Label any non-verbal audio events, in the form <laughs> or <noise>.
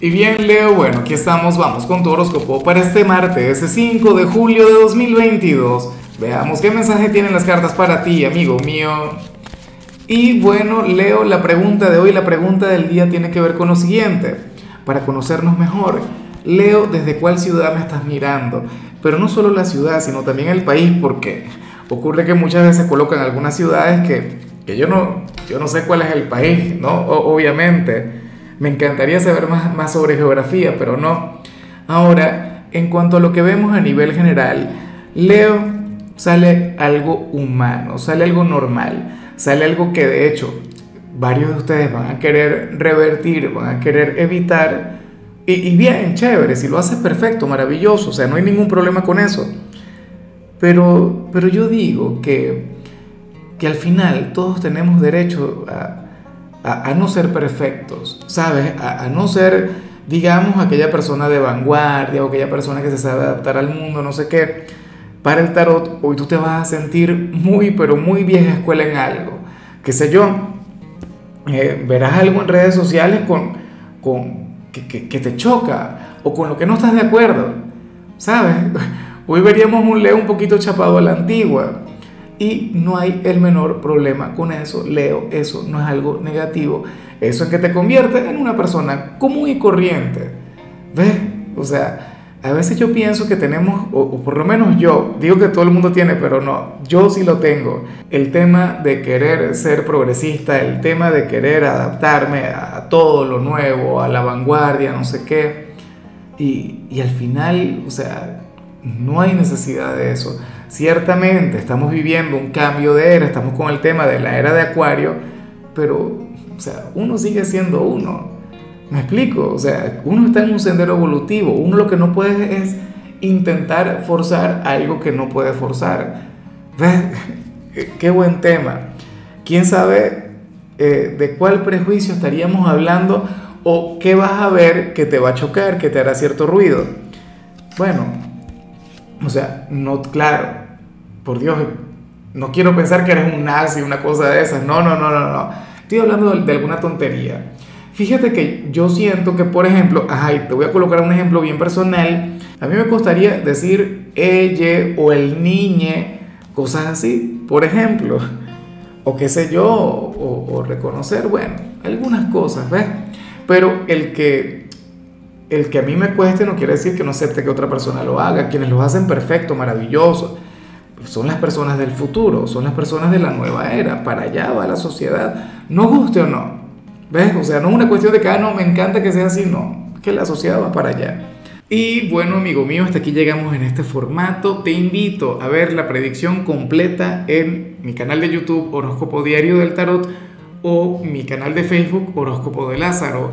Y bien, Leo, bueno, aquí estamos, vamos con tu horóscopo para este martes, 5 de julio de 2022. Veamos qué mensaje tienen las cartas para ti, amigo mío. Y bueno, Leo, la pregunta de hoy, la pregunta del día tiene que ver con lo siguiente. Para conocernos mejor, Leo, ¿desde cuál ciudad me estás mirando? Pero no solo la ciudad, sino también el país, porque ocurre que muchas veces colocan algunas ciudades que, que yo, no, yo no sé cuál es el país, ¿no? O, obviamente. Me encantaría saber más, más sobre geografía, pero no. Ahora, en cuanto a lo que vemos a nivel general, Leo sale algo humano, sale algo normal, sale algo que de hecho varios de ustedes van a querer revertir, van a querer evitar. Y, bien, chévere, si lo haces perfecto, maravilloso, o sea, no hay ningún problema con eso. Pero, pero yo digo que, que al final todos tenemos derecho a, a, no ser perfectos, ¿sabes? A, no ser, digamos, aquella persona de vanguardia o aquella persona que se sabe adaptar al mundo, no sé qué. Para el tarot, hoy tú te vas a sentir muy, pero muy vieja escuela en algo. Qué sé yo, eh, verás algo en redes sociales con, con que, que, que, te choca o con lo que no estás de acuerdo, ¿sabes? <laughs> Hoy veríamos un Leo un poquito chapado a la antigua y no hay el menor problema con eso, Leo, eso no es algo negativo, eso es que te convierte en una persona común y corriente, ¿ves? O sea, a veces yo pienso que tenemos, o, por lo menos yo, digo que todo el mundo tiene, pero no, yo sí lo tengo, el tema de querer ser progresista, el tema de querer adaptarme a todo lo nuevo, a la vanguardia, no sé qué, y, y al final, o sea, no hay necesidad de eso. Ciertamente estamos viviendo un cambio de era, estamos con el tema de la era de Acuario, pero, o sea, uno sigue siendo uno. ¿Me explico? O sea, uno está en un sendero evolutivo. Uno lo que no puede es intentar forzar algo que no puede forzar. ¿Ves? <laughs> Qué buen tema. ¿Quién sabe eh, de cuál prejuicio estaríamos hablando o qué vas a ver que te va a chocar, que te hará cierto ruido? Bueno, o sea, no, claro, por Dios, no quiero pensar que eres un nazi, una cosa de esas. No, no, no, no, no. Estoy hablando de, alguna tontería. Fíjate que yo siento que, por ejemplo, ay, te voy a colocar un ejemplo bien personal. A mí me costaría decir ella o el niñe, cosas así, por ejemplo. O qué sé yo, o, o reconocer, bueno, algunas cosas, ¿ves? Pero el que el que a mí me cueste no quiere decir que no acepte que otra persona lo haga. Quienes lo hacen perfecto, maravilloso, son las personas del futuro, son las personas de la nueva era. Para allá va la sociedad, no guste o no. ¿Ves? O sea, no es una cuestión de que, ah, no, me encanta que sea así, no. Que la sociedad va para allá. Y bueno, amigo mío, hasta aquí llegamos en este formato. Te invito a ver la predicción completa en mi canal de YouTube Horóscopo Diario del Tarot o mi canal de Facebook Horóscopo de Lázaro.